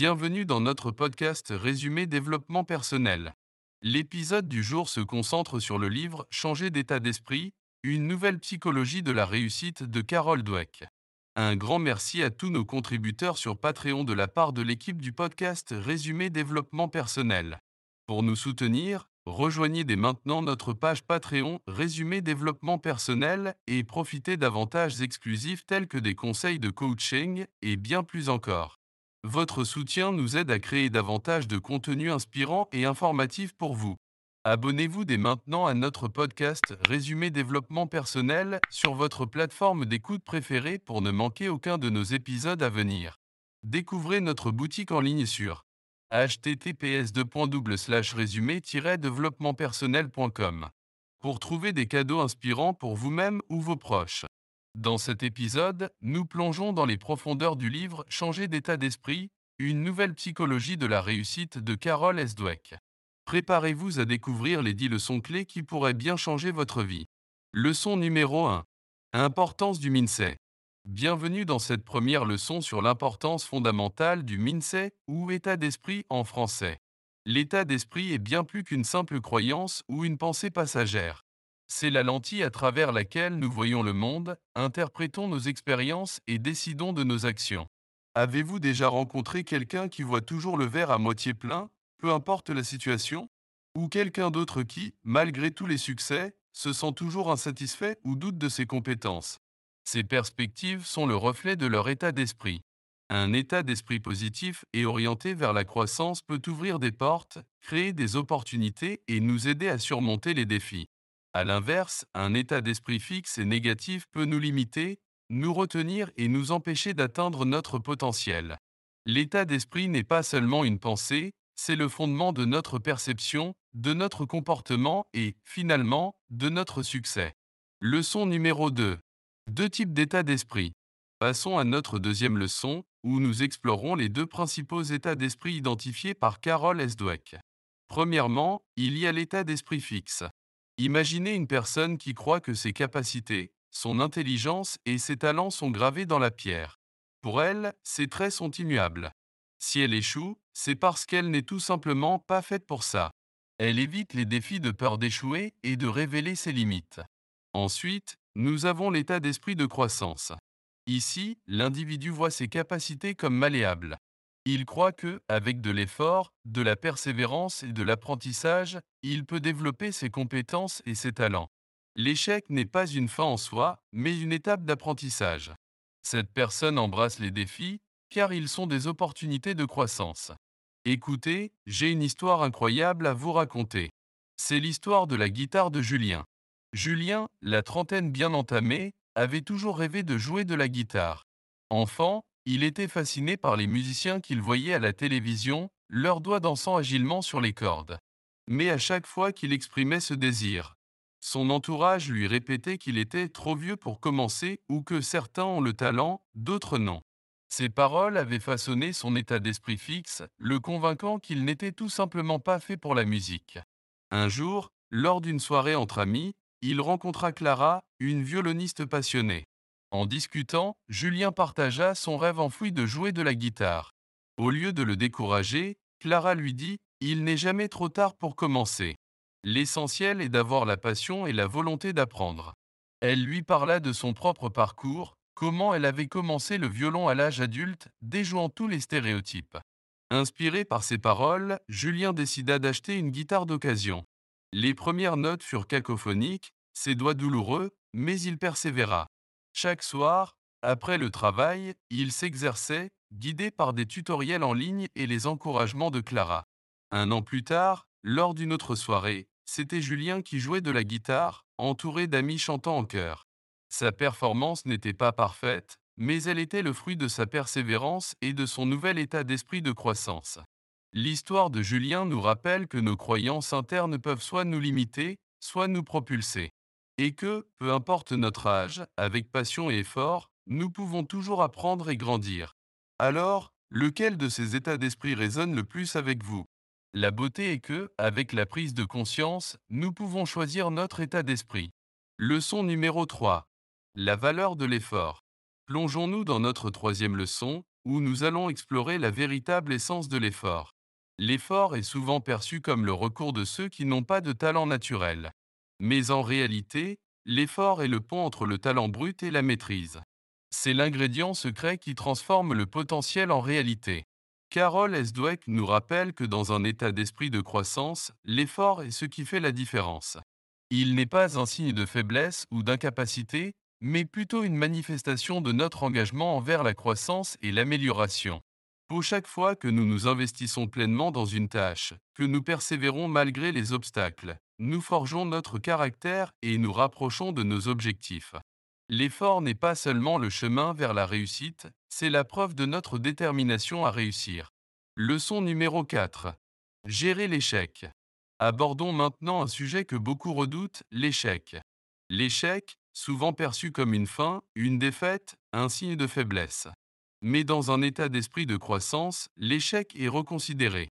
Bienvenue dans notre podcast Résumé développement personnel. L'épisode du jour se concentre sur le livre Changer d'état d'esprit, une nouvelle psychologie de la réussite de Carol Dweck. Un grand merci à tous nos contributeurs sur Patreon de la part de l'équipe du podcast Résumé développement personnel. Pour nous soutenir, rejoignez dès maintenant notre page Patreon Résumé développement personnel et profitez d'avantages exclusifs tels que des conseils de coaching et bien plus encore. Votre soutien nous aide à créer davantage de contenu inspirant et informatif pour vous. Abonnez-vous dès maintenant à notre podcast Résumé développement personnel sur votre plateforme d'écoute préférée pour ne manquer aucun de nos épisodes à venir. Découvrez notre boutique en ligne sur https résumé pour trouver des cadeaux inspirants pour vous-même ou vos proches. Dans cet épisode, nous plongeons dans les profondeurs du livre Changer d'état d'esprit, une nouvelle psychologie de la réussite de Carol S. Dweck. Préparez-vous à découvrir les 10 leçons clés qui pourraient bien changer votre vie. Leçon numéro 1. Importance du mindset. Bienvenue dans cette première leçon sur l'importance fondamentale du mindset ou état d'esprit en français. L'état d'esprit est bien plus qu'une simple croyance ou une pensée passagère. C'est la lentille à travers laquelle nous voyons le monde, interprétons nos expériences et décidons de nos actions. Avez-vous déjà rencontré quelqu'un qui voit toujours le verre à moitié plein peu importe la situation, ou quelqu'un d'autre qui, malgré tous les succès, se sent toujours insatisfait ou doute de ses compétences? Ces perspectives sont le reflet de leur état d'esprit. Un état d'esprit positif et orienté vers la croissance peut ouvrir des portes, créer des opportunités et nous aider à surmonter les défis. A l'inverse, un état d'esprit fixe et négatif peut nous limiter, nous retenir et nous empêcher d'atteindre notre potentiel. L'état d'esprit n'est pas seulement une pensée, c'est le fondement de notre perception, de notre comportement et, finalement, de notre succès. Leçon numéro 2. Deux types d'état d'esprit. Passons à notre deuxième leçon, où nous explorons les deux principaux états d'esprit identifiés par Carol S. Premièrement, il y a l'état d'esprit fixe. Imaginez une personne qui croit que ses capacités, son intelligence et ses talents sont gravés dans la pierre. Pour elle, ses traits sont immuables. Si elle échoue, c'est parce qu'elle n'est tout simplement pas faite pour ça. Elle évite les défis de peur d'échouer et de révéler ses limites. Ensuite, nous avons l'état d'esprit de croissance. Ici, l'individu voit ses capacités comme malléables. Il croit que, avec de l'effort, de la persévérance et de l'apprentissage, il peut développer ses compétences et ses talents. L'échec n'est pas une fin en soi, mais une étape d'apprentissage. Cette personne embrasse les défis, car ils sont des opportunités de croissance. Écoutez, j'ai une histoire incroyable à vous raconter. C'est l'histoire de la guitare de Julien. Julien, la trentaine bien entamée, avait toujours rêvé de jouer de la guitare. Enfant, il était fasciné par les musiciens qu'il voyait à la télévision, leurs doigts dansant agilement sur les cordes. Mais à chaque fois qu'il exprimait ce désir, son entourage lui répétait qu'il était trop vieux pour commencer ou que certains ont le talent, d'autres non. Ces paroles avaient façonné son état d'esprit fixe, le convainquant qu'il n'était tout simplement pas fait pour la musique. Un jour, lors d'une soirée entre amis, il rencontra Clara, une violoniste passionnée. En discutant, Julien partagea son rêve enfoui de jouer de la guitare. Au lieu de le décourager, Clara lui dit Il n'est jamais trop tard pour commencer. L'essentiel est d'avoir la passion et la volonté d'apprendre. Elle lui parla de son propre parcours, comment elle avait commencé le violon à l'âge adulte, déjouant tous les stéréotypes. Inspiré par ces paroles, Julien décida d'acheter une guitare d'occasion. Les premières notes furent cacophoniques, ses doigts douloureux, mais il persévéra. Chaque soir, après le travail, il s'exerçait, guidé par des tutoriels en ligne et les encouragements de Clara. Un an plus tard, lors d'une autre soirée, c'était Julien qui jouait de la guitare, entouré d'amis chantant en chœur. Sa performance n'était pas parfaite, mais elle était le fruit de sa persévérance et de son nouvel état d'esprit de croissance. L'histoire de Julien nous rappelle que nos croyances internes peuvent soit nous limiter, soit nous propulser. Et que, peu importe notre âge, avec passion et effort, nous pouvons toujours apprendre et grandir. Alors, lequel de ces états d'esprit résonne le plus avec vous? La beauté est que, avec la prise de conscience, nous pouvons choisir notre état d'esprit. Leçon numéro 3. La valeur de l'effort. Plongeons-nous dans notre troisième leçon, où nous allons explorer la véritable essence de l'effort. L'effort est souvent perçu comme le recours de ceux qui n'ont pas de talent naturel. Mais en réalité, l'effort est le pont entre le talent brut et la maîtrise. C'est l'ingrédient secret qui transforme le potentiel en réalité. Carol S. Dweck nous rappelle que dans un état d'esprit de croissance, l'effort est ce qui fait la différence. Il n'est pas un signe de faiblesse ou d'incapacité, mais plutôt une manifestation de notre engagement envers la croissance et l'amélioration. Pour chaque fois que nous nous investissons pleinement dans une tâche, que nous persévérons malgré les obstacles, nous forgeons notre caractère et nous rapprochons de nos objectifs. L'effort n'est pas seulement le chemin vers la réussite, c'est la preuve de notre détermination à réussir. Leçon numéro 4. Gérer l'échec. Abordons maintenant un sujet que beaucoup redoutent, l'échec. L'échec, souvent perçu comme une fin, une défaite, un signe de faiblesse. Mais dans un état d'esprit de croissance, l'échec est reconsidéré.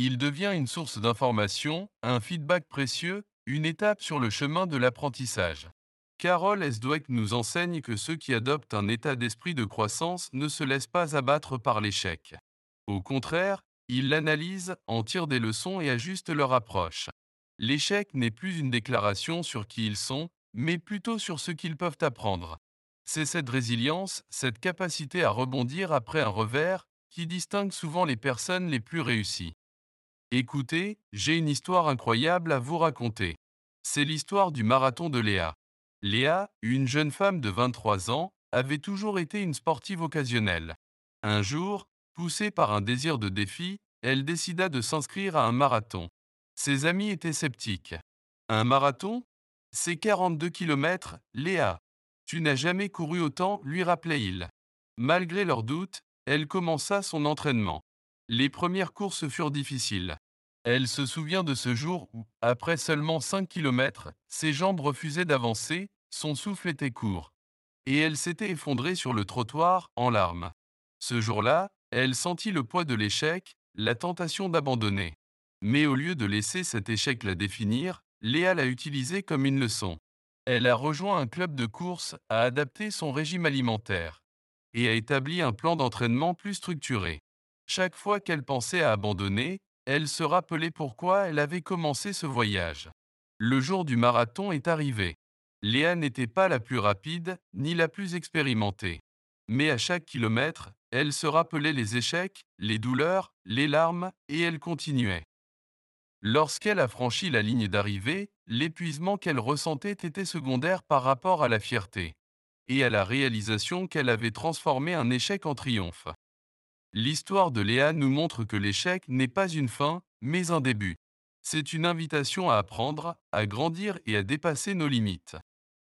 Il devient une source d'information, un feedback précieux, une étape sur le chemin de l'apprentissage. Carol S. Dweck nous enseigne que ceux qui adoptent un état d'esprit de croissance ne se laissent pas abattre par l'échec. Au contraire, ils l'analysent, en tirent des leçons et ajustent leur approche. L'échec n'est plus une déclaration sur qui ils sont, mais plutôt sur ce qu'ils peuvent apprendre. C'est cette résilience, cette capacité à rebondir après un revers, qui distingue souvent les personnes les plus réussies. Écoutez, j'ai une histoire incroyable à vous raconter. C'est l'histoire du marathon de Léa. Léa, une jeune femme de 23 ans, avait toujours été une sportive occasionnelle. Un jour, poussée par un désir de défi, elle décida de s'inscrire à un marathon. Ses amis étaient sceptiques. Un marathon? C'est 42 km, Léa. Tu n'as jamais couru autant, lui rappelait-il. Malgré leurs doutes, elle commença son entraînement. Les premières courses furent difficiles. Elle se souvient de ce jour où, après seulement 5 km, ses jambes refusaient d'avancer, son souffle était court. Et elle s'était effondrée sur le trottoir, en larmes. Ce jour-là, elle sentit le poids de l'échec, la tentation d'abandonner. Mais au lieu de laisser cet échec la définir, Léa l'a utilisé comme une leçon. Elle a rejoint un club de course, a adapté son régime alimentaire et a établi un plan d'entraînement plus structuré. Chaque fois qu'elle pensait à abandonner, elle se rappelait pourquoi elle avait commencé ce voyage. Le jour du marathon est arrivé. Léa n'était pas la plus rapide, ni la plus expérimentée. Mais à chaque kilomètre, elle se rappelait les échecs, les douleurs, les larmes, et elle continuait. Lorsqu'elle a franchi la ligne d'arrivée, l'épuisement qu'elle ressentait était secondaire par rapport à la fierté et à la réalisation qu'elle avait transformé un échec en triomphe. L'histoire de Léa nous montre que l'échec n'est pas une fin, mais un début. C'est une invitation à apprendre, à grandir et à dépasser nos limites.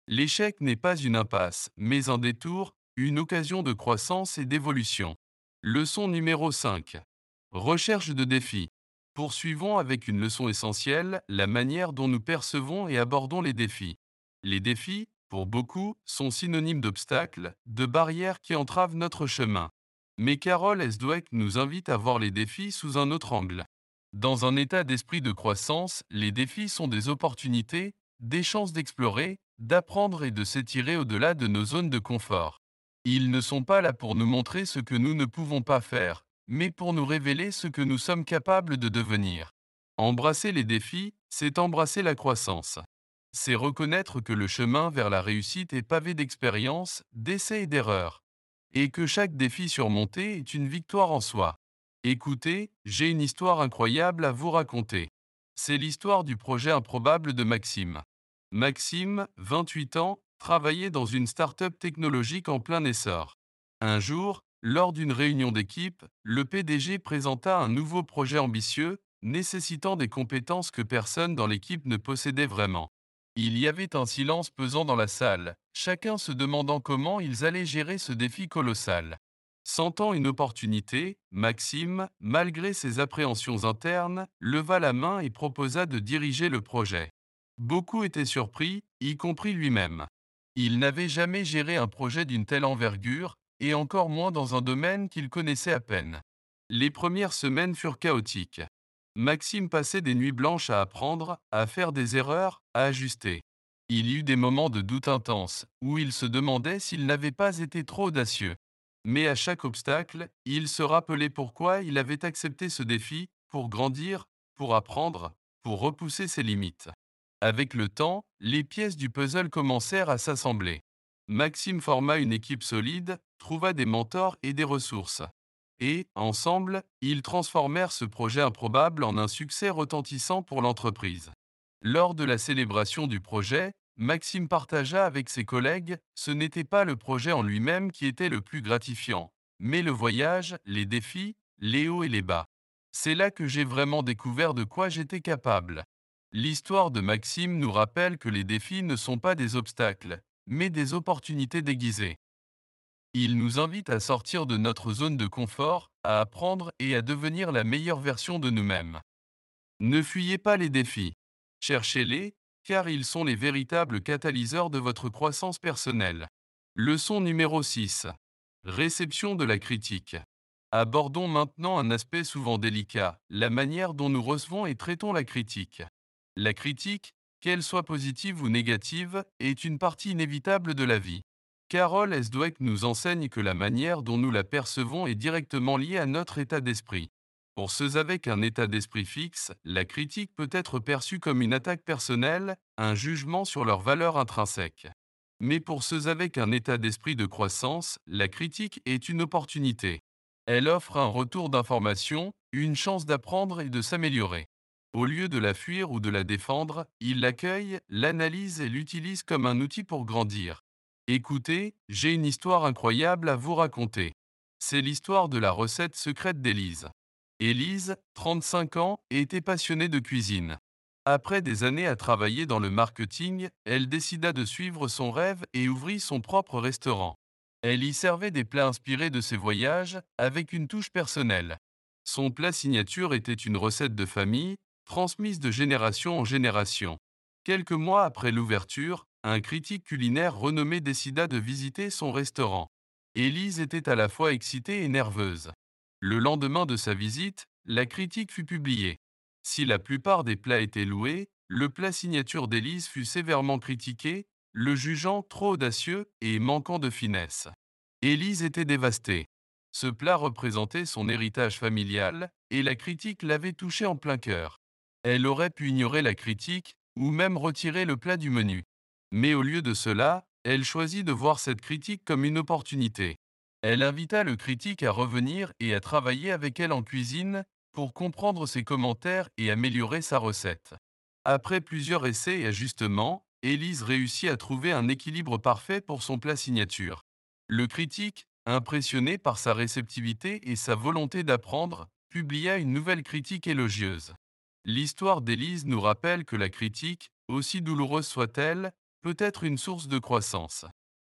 L'échec n'est pas une impasse, mais un détour, une occasion de croissance et d'évolution. Leçon numéro 5. Recherche de défis. Poursuivons avec une leçon essentielle, la manière dont nous percevons et abordons les défis. Les défis, pour beaucoup, sont synonymes d'obstacles, de barrières qui entravent notre chemin. Mais Carol S. Nous invite à voir les défis sous un autre angle. Dans un état d'esprit de croissance, les défis sont des opportunités, des chances d'explorer, d'apprendre et de s'étirer au-delà de nos zones de confort. Ils ne sont pas là pour nous montrer ce que nous ne pouvons pas faire, mais pour nous révéler ce que nous sommes capables de devenir. Embrasser les défis, c'est embrasser la croissance. C'est reconnaître que le chemin vers la réussite est pavé d'expériences, d'essais et d'erreurs et que chaque défi surmonté est une victoire en soi. Écoutez, j'ai une histoire incroyable à vous raconter. C'est l'histoire du projet improbable de Maxime. Maxime, 28 ans, travaillait dans une start-up technologique en plein essor. Un jour, lors d'une réunion d'équipe, le PDG présenta un nouveau projet ambitieux, nécessitant des compétences que personne dans l'équipe ne possédait vraiment. Il y avait un silence pesant dans la salle, chacun se demandant comment ils allaient gérer ce défi colossal. Sentant une opportunité, Maxime, malgré ses appréhensions internes, leva la main et proposa de diriger le projet. Beaucoup étaient surpris, y compris lui-même. Il n'avait jamais géré un projet d'une telle envergure, et encore moins dans un domaine qu'il connaissait à peine. Les premières semaines furent chaotiques. Maxime passait des nuits blanches à apprendre, à faire des erreurs, à ajuster. Il y eut des moments de doute intense, où il se demandait s'il n'avait pas été trop audacieux. Mais à chaque obstacle, il se rappelait pourquoi il avait accepté ce défi, pour grandir, pour apprendre, pour repousser ses limites. Avec le temps, les pièces du puzzle commencèrent à s'assembler. Maxime forma une équipe solide, trouva des mentors et des ressources. Et, ensemble, ils transformèrent ce projet improbable en un succès retentissant pour l'entreprise. Lors de la célébration du projet, Maxime partagea avec ses collègues, ce n'était pas le projet en lui-même qui était le plus gratifiant, mais le voyage, les défis, les hauts et les bas. C'est là que j'ai vraiment découvert de quoi j'étais capable. L'histoire de Maxime nous rappelle que les défis ne sont pas des obstacles, mais des opportunités déguisées. Il nous invite à sortir de notre zone de confort, à apprendre et à devenir la meilleure version de nous-mêmes. Ne fuyez pas les défis. Cherchez-les, car ils sont les véritables catalyseurs de votre croissance personnelle. Leçon numéro 6. Réception de la critique. Abordons maintenant un aspect souvent délicat, la manière dont nous recevons et traitons la critique. La critique, qu'elle soit positive ou négative, est une partie inévitable de la vie. Carol S. Dweck nous enseigne que la manière dont nous la percevons est directement liée à notre état d'esprit. Pour ceux avec un état d'esprit fixe, la critique peut être perçue comme une attaque personnelle, un jugement sur leur valeur intrinsèque. Mais pour ceux avec un état d'esprit de croissance, la critique est une opportunité. Elle offre un retour d'information, une chance d'apprendre et de s'améliorer. Au lieu de la fuir ou de la défendre, il l'accueille, l'analyse et l'utilise comme un outil pour grandir. Écoutez, j'ai une histoire incroyable à vous raconter. C'est l'histoire de la recette secrète d'Élise. Élise, 35 ans, était passionnée de cuisine. Après des années à travailler dans le marketing, elle décida de suivre son rêve et ouvrit son propre restaurant. Elle y servait des plats inspirés de ses voyages, avec une touche personnelle. Son plat signature était une recette de famille, transmise de génération en génération. Quelques mois après l'ouverture, un critique culinaire renommé décida de visiter son restaurant. Élise était à la fois excitée et nerveuse. Le lendemain de sa visite, la critique fut publiée. Si la plupart des plats étaient loués, le plat signature d'Élise fut sévèrement critiqué, le jugeant trop audacieux et manquant de finesse. Élise était dévastée. Ce plat représentait son héritage familial, et la critique l'avait touché en plein cœur. Elle aurait pu ignorer la critique, ou même retirer le plat du menu. Mais au lieu de cela, elle choisit de voir cette critique comme une opportunité. Elle invita le critique à revenir et à travailler avec elle en cuisine pour comprendre ses commentaires et améliorer sa recette. Après plusieurs essais et ajustements, Élise réussit à trouver un équilibre parfait pour son plat signature. Le critique, impressionné par sa réceptivité et sa volonté d'apprendre, publia une nouvelle critique élogieuse. L'histoire d'Élise nous rappelle que la critique, aussi douloureuse soit-elle, peut être une source de croissance.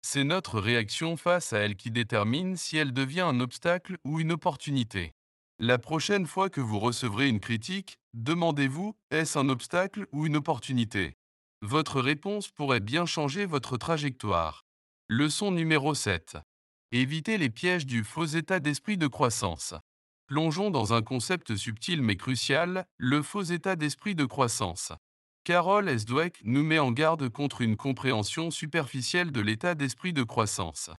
C'est notre réaction face à elle qui détermine si elle devient un obstacle ou une opportunité. La prochaine fois que vous recevrez une critique, demandez-vous, est-ce un obstacle ou une opportunité? Votre réponse pourrait bien changer votre trajectoire. Leçon numéro 7. Évitez les pièges du faux état d'esprit de croissance. Plongeons dans un concept subtil mais crucial, le faux état d'esprit de croissance. Carol S. Nous met en garde contre une compréhension superficielle de l'état d'esprit de croissance.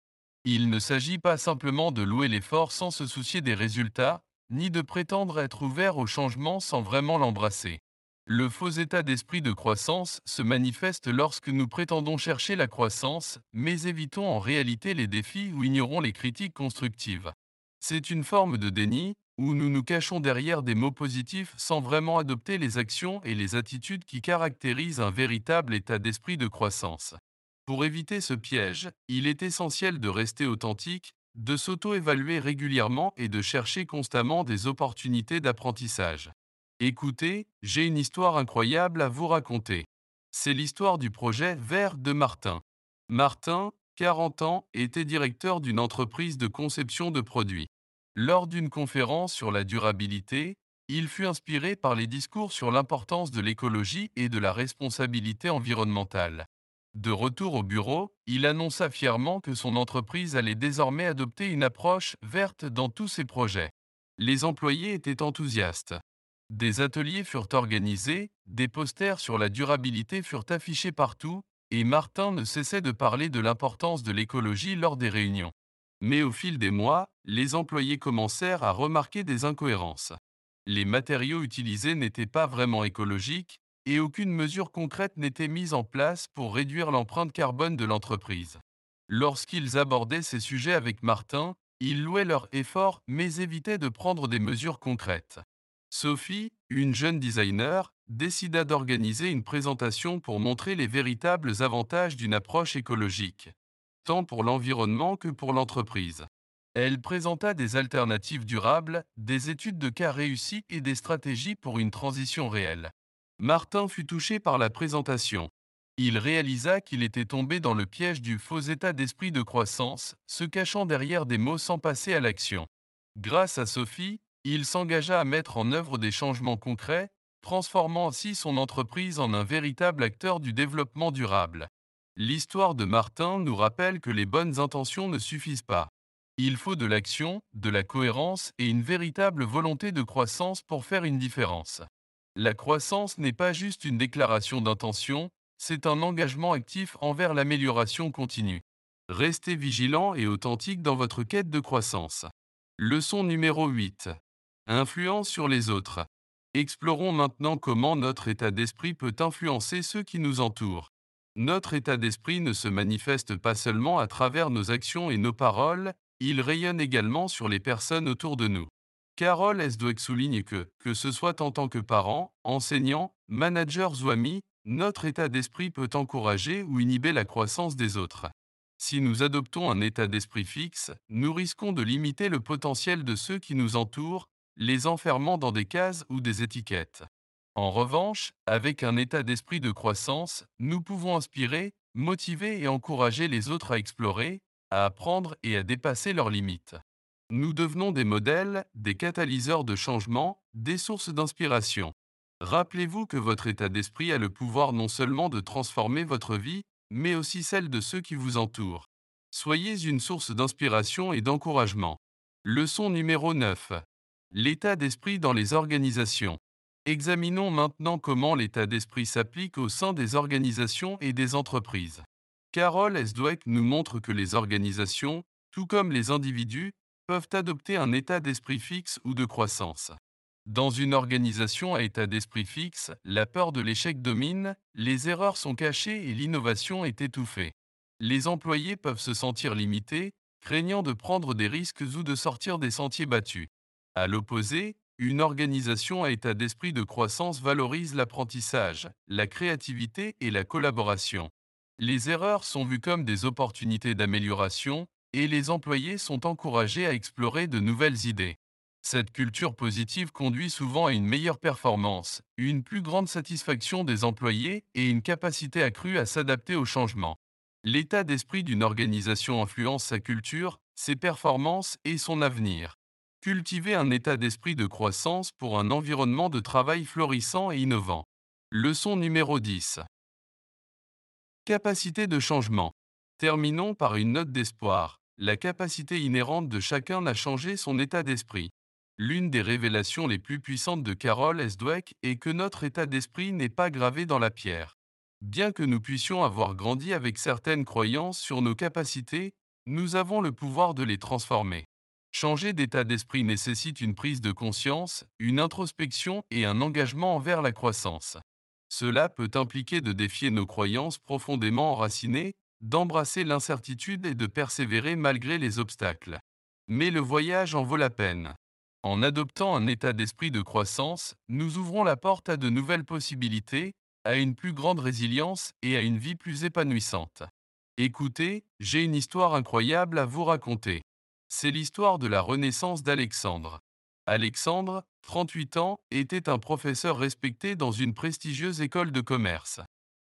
Il ne s'agit pas simplement de louer l'effort sans se soucier des résultats, ni de prétendre être ouvert au changement sans vraiment l'embrasser. Le faux état d'esprit de croissance se manifeste lorsque nous prétendons chercher la croissance, mais évitons en réalité les défis ou ignorons les critiques constructives. C'est une forme de déni, où nous nous cachons derrière des mots positifs sans vraiment adopter les actions et les attitudes qui caractérisent un véritable état d'esprit de croissance. Pour éviter ce piège, il est essentiel de rester authentique, de s'auto-évaluer régulièrement et de chercher constamment des opportunités d'apprentissage. Écoutez, j'ai une histoire incroyable à vous raconter. C'est l'histoire du projet Vert de Martin. Martin, 40 ans, était directeur d'une entreprise de conception de produits. Lors d'une conférence sur la durabilité, il fut inspiré par les discours sur l'importance de l'écologie et de la responsabilité environnementale. De retour au bureau, il annonça fièrement que son entreprise allait désormais adopter une approche verte dans tous ses projets. Les employés étaient enthousiastes. Des ateliers furent organisés, des posters sur la durabilité furent affichés partout, et Martin ne cessait de parler de l'importance de l'écologie lors des réunions. Mais au fil des mois, les employés commencèrent à remarquer des incohérences. Les matériaux utilisés n'étaient pas vraiment écologiques et aucune mesure concrète n'était mise en place pour réduire l'empreinte carbone de l'entreprise. Lorsqu'ils abordaient ces sujets avec Martin, ils louaient leurs efforts mais évitaient de prendre des mesures concrètes. Sophie, une jeune designer, décida d'organiser une présentation pour montrer les véritables avantages d'une approche écologique, tant pour l'environnement que pour l'entreprise. Elle présenta des alternatives durables, des études de cas réussies et des stratégies pour une transition réelle. Martin fut touché par la présentation. Il réalisa qu'il était tombé dans le piège du faux état d'esprit de croissance, se cachant derrière des mots sans passer à l'action. Grâce à Sophie, il s'engagea à mettre en œuvre des changements concrets, transformant ainsi son entreprise en un véritable acteur du développement durable. L'histoire de Martin nous rappelle que les bonnes intentions ne suffisent pas. Il faut de l'action, de la cohérence et une véritable volonté de croissance pour faire une différence. La croissance n'est pas juste une déclaration d'intention, c'est un engagement actif envers l'amélioration continue. Restez vigilant et authentique dans votre quête de croissance. Leçon numéro 8. Influence sur les autres. Explorons maintenant comment notre état d'esprit peut influencer ceux qui nous entourent. Notre état d'esprit ne se manifeste pas seulement à travers nos actions et nos paroles, il rayonne également sur les personnes autour de nous. Carole Esdweck souligne que, que ce soit en tant que parent, enseignant, managers ou amis, notre état d'esprit peut encourager ou inhiber la croissance des autres. Si nous adoptons un état d'esprit fixe, nous risquons de limiter le potentiel de ceux qui nous entourent, les enfermant dans des cases ou des étiquettes. En revanche, avec un état d'esprit de croissance, nous pouvons inspirer, motiver et encourager les autres à explorer, à apprendre et à dépasser leurs limites. Nous devenons des modèles, des catalyseurs de changement, des sources d'inspiration. Rappelez-vous que votre état d'esprit a le pouvoir non seulement de transformer votre vie, mais aussi celle de ceux qui vous entourent. Soyez une source d'inspiration et d'encouragement. Leçon numéro 9. L'état d'esprit dans les organisations. Examinons maintenant comment l'état d'esprit s'applique au sein des organisations et des entreprises. Carol S. Dweck nous montre que les organisations, tout comme les individus, peuvent adopter un état d'esprit fixe ou de croissance. Dans une organisation à état d'esprit fixe, la peur de l'échec domine, les erreurs sont cachées et l'innovation est étouffée. Les employés peuvent se sentir limités, craignant de prendre des risques ou de sortir des sentiers battus. À l'opposé, une organisation à état d'esprit de croissance valorise l'apprentissage, la créativité et la collaboration. Les erreurs sont vues comme des opportunités d'amélioration, et les employés sont encouragés à explorer de nouvelles idées. Cette culture positive conduit souvent à une meilleure performance, une plus grande satisfaction des employés et une capacité accrue à s'adapter aux changements. L'état d'esprit d'une organisation influence sa culture, ses performances et son avenir. Cultiver un état d'esprit de croissance pour un environnement de travail florissant et innovant. Leçon numéro 10. Capacité de changement. Terminons par une note d'espoir la capacité inhérente de chacun à changer son état d'esprit. L'une des révélations les plus puissantes de Carol S. Dweck est que notre état d'esprit n'est pas gravé dans la pierre. Bien que nous puissions avoir grandi avec certaines croyances sur nos capacités, nous avons le pouvoir de les transformer. Changer d'état d'esprit nécessite une prise de conscience, une introspection et un engagement envers la croissance. Cela peut impliquer de défier nos croyances profondément enracinées d'embrasser l'incertitude et de persévérer malgré les obstacles. Mais le voyage en vaut la peine. En adoptant un état d'esprit de croissance, nous ouvrons la porte à de nouvelles possibilités, à une plus grande résilience et à une vie plus épanouissante. Écoutez, j'ai une histoire incroyable à vous raconter. C'est l'histoire de la renaissance d'Alexandre. Alexandre, 38 ans, était un professeur respecté dans une prestigieuse école de commerce.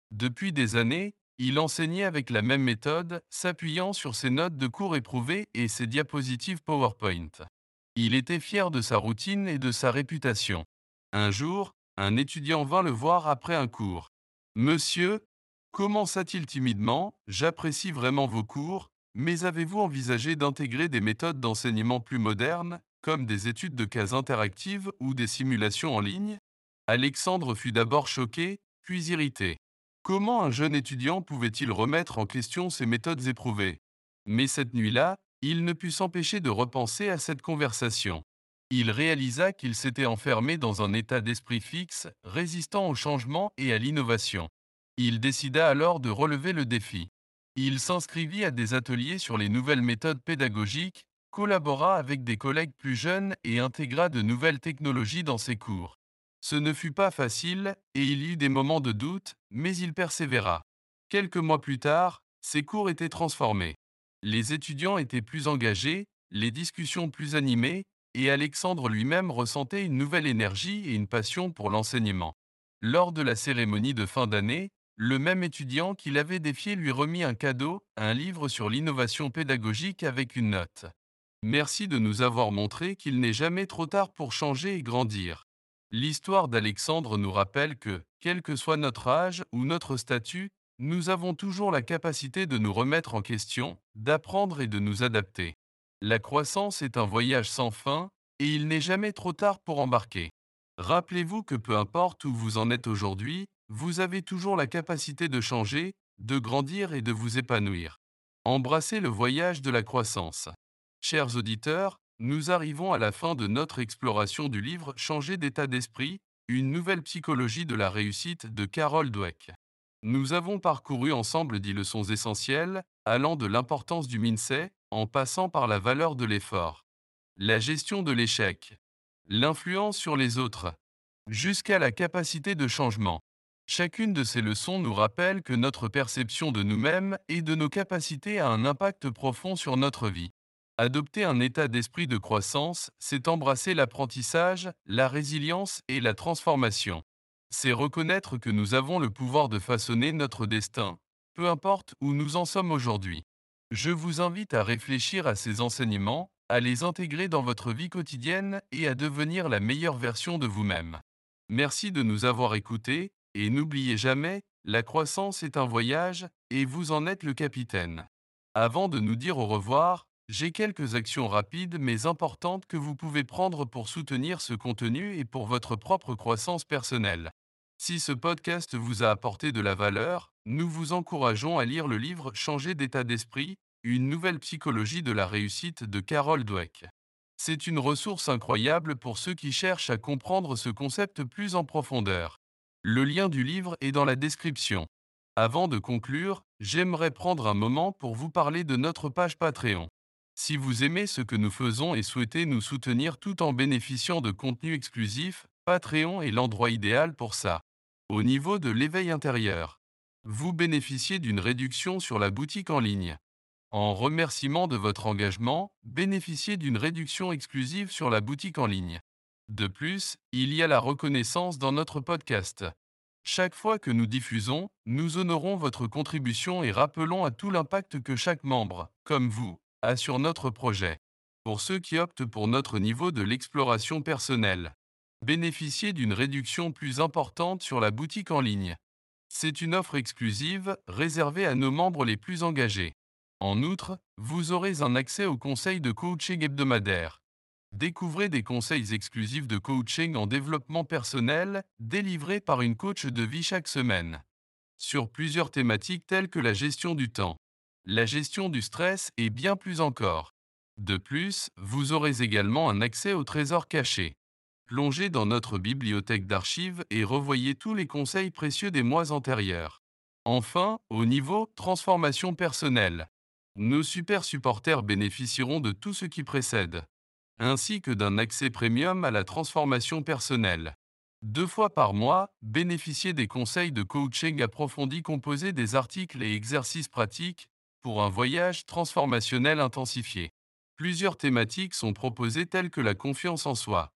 Depuis des années, il enseignait avec la même méthode, s'appuyant sur ses notes de cours éprouvées et ses diapositives PowerPoint. Il était fier de sa routine et de sa réputation. Un jour, un étudiant vint le voir après un cours. Monsieur, commença-t-il timidement, j'apprécie vraiment vos cours, mais avez-vous envisagé d'intégrer des méthodes d'enseignement plus modernes, comme des études de cas interactives ou des simulations en ligne? Alexandre fut d'abord choqué, puis irrité. Comment un jeune étudiant pouvait-il remettre en question ses méthodes éprouvées? Mais cette nuit-là, il ne put s'empêcher de repenser à cette conversation. Il réalisa qu'il s'était enfermé dans un état d'esprit fixe, résistant au changement et à l'innovation. Il décida alors de relever le défi. Il s'inscrivit à des ateliers sur les nouvelles méthodes pédagogiques, collabora avec des collègues plus jeunes et intégra de nouvelles technologies dans ses cours. Ce ne fut pas facile et il y eut des moments de doute, mais il persévéra. Quelques mois plus tard, ses cours étaient transformés. Les étudiants étaient plus engagés, les discussions plus animées, et Alexandre lui-même ressentait une nouvelle énergie et une passion pour l'enseignement. Lors de la cérémonie de fin d'année, le même étudiant qui l'avait défié lui remit un cadeau, un livre sur l'innovation pédagogique avec une note. Merci de nous avoir montré qu'il n'est jamais trop tard pour changer et grandir. L'histoire d'Alexandre nous rappelle que, quel que soit notre âge ou notre statut, nous avons toujours la capacité de nous remettre en question, d'apprendre et de nous adapter. La croissance est un voyage sans fin, et il n'est jamais trop tard pour embarquer. Rappelez-vous que peu importe où vous en êtes aujourd'hui, vous avez toujours la capacité de changer, de grandir et de vous épanouir. Embrassez le voyage de la croissance. Chers auditeurs, nous arrivons à la fin de notre exploration du livre Changer d'état d'esprit, une nouvelle psychologie de la réussite de Carol Dweck. Nous avons parcouru ensemble dix leçons essentielles, allant de l'importance du mindset, en passant par la valeur de l'effort, la gestion de l'échec, l'influence sur les autres, jusqu'à la capacité de changement. Chacune de ces leçons nous rappelle que notre perception de nous-mêmes et de nos capacités a un impact profond sur notre vie. Adopter un état d'esprit de croissance, c'est embrasser l'apprentissage, la résilience et la transformation. C'est reconnaître que nous avons le pouvoir de façonner notre destin, peu importe où nous en sommes aujourd'hui. Je vous invite à réfléchir à ces enseignements, à les intégrer dans votre vie quotidienne et à devenir la meilleure version de vous-même. Merci de nous avoir écoutés, et n'oubliez jamais, la croissance est un voyage, et vous en êtes le capitaine. Avant de nous dire au revoir, j'ai quelques actions rapides mais importantes que vous pouvez prendre pour soutenir ce contenu et pour votre propre croissance personnelle. Si ce podcast vous a apporté de la valeur, nous vous encourageons à lire le livre Changer d'état d'esprit, une nouvelle psychologie de la réussite de Carol Dweck. C'est une ressource incroyable pour ceux qui cherchent à comprendre ce concept plus en profondeur. Le lien du livre est dans la description. Avant de conclure, j'aimerais prendre un moment pour vous parler de notre page Patreon. Si vous aimez ce que nous faisons et souhaitez nous soutenir tout en bénéficiant de contenu exclusif, Patreon est l'endroit idéal pour ça. Au niveau de l'éveil intérieur, vous bénéficiez d'une réduction sur la boutique en ligne. En remerciement de votre engagement, bénéficiez d'une réduction exclusive sur la boutique en ligne. De plus, il y a la reconnaissance dans notre podcast. Chaque fois que nous diffusons, nous honorons votre contribution et rappelons à tout l'impact que chaque membre, comme vous, sur notre projet. Pour ceux qui optent pour notre niveau de l'exploration personnelle, bénéficiez d'une réduction plus importante sur la boutique en ligne. C'est une offre exclusive réservée à nos membres les plus engagés. En outre, vous aurez un accès au conseil de coaching hebdomadaire. Découvrez des conseils exclusifs de coaching en développement personnel délivrés par une coach de vie chaque semaine. Sur plusieurs thématiques telles que la gestion du temps, la gestion du stress et bien plus encore. De plus, vous aurez également un accès au trésor caché. Plongez dans notre bibliothèque d'archives et revoyez tous les conseils précieux des mois antérieurs. Enfin, au niveau transformation personnelle. Nos super supporters bénéficieront de tout ce qui précède, ainsi que d'un accès premium à la transformation personnelle. Deux fois par mois, bénéficiez des conseils de coaching approfondis composés des articles et exercices pratiques, pour un voyage transformationnel intensifié. Plusieurs thématiques sont proposées telles que la confiance en soi,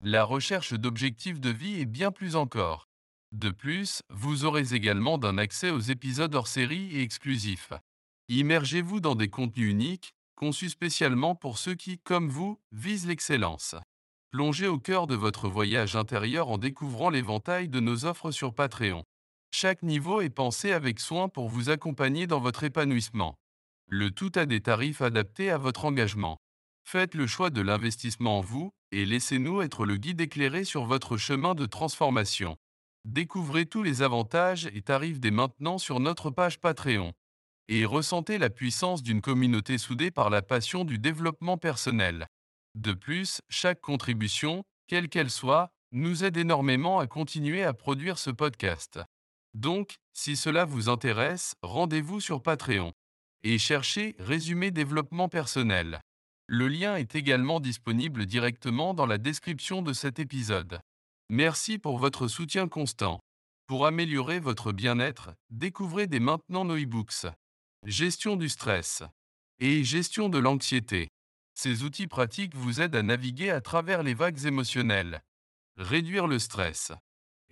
la recherche d'objectifs de vie et bien plus encore. De plus, vous aurez également d'un accès aux épisodes hors série et exclusifs. Immergez-vous dans des contenus uniques, conçus spécialement pour ceux qui, comme vous, visent l'excellence. Plongez au cœur de votre voyage intérieur en découvrant l'éventail de nos offres sur Patreon. Chaque niveau est pensé avec soin pour vous accompagner dans votre épanouissement. Le tout a des tarifs adaptés à votre engagement. Faites le choix de l'investissement en vous et laissez-nous être le guide éclairé sur votre chemin de transformation. Découvrez tous les avantages et tarifs dès maintenant sur notre page Patreon. Et ressentez la puissance d'une communauté soudée par la passion du développement personnel. De plus, chaque contribution, quelle qu'elle soit, nous aide énormément à continuer à produire ce podcast. Donc, si cela vous intéresse, rendez-vous sur Patreon et cherchez Résumé développement personnel. Le lien est également disponible directement dans la description de cet épisode. Merci pour votre soutien constant. Pour améliorer votre bien-être, découvrez dès maintenant nos e-books. Gestion du stress et gestion de l'anxiété. Ces outils pratiques vous aident à naviguer à travers les vagues émotionnelles, réduire le stress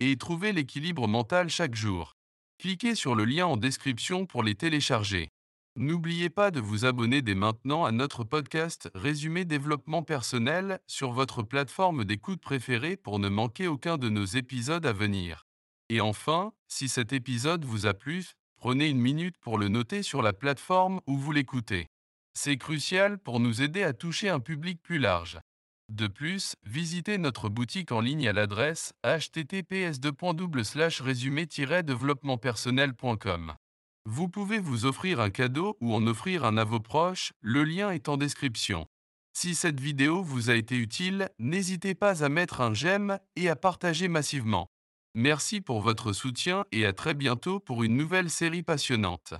et trouver l'équilibre mental chaque jour. Cliquez sur le lien en description pour les télécharger. N'oubliez pas de vous abonner dès maintenant à notre podcast Résumé développement personnel sur votre plateforme d'écoute préférée pour ne manquer aucun de nos épisodes à venir. Et enfin, si cet épisode vous a plu, prenez une minute pour le noter sur la plateforme où vous l'écoutez. C'est crucial pour nous aider à toucher un public plus large. De plus, visitez notre boutique en ligne à l'adresse https résumé développementpersonnel.com. Vous pouvez vous offrir un cadeau ou en offrir un à vos proches, le lien est en description. Si cette vidéo vous a été utile, n'hésitez pas à mettre un j'aime et à partager massivement. Merci pour votre soutien et à très bientôt pour une nouvelle série passionnante.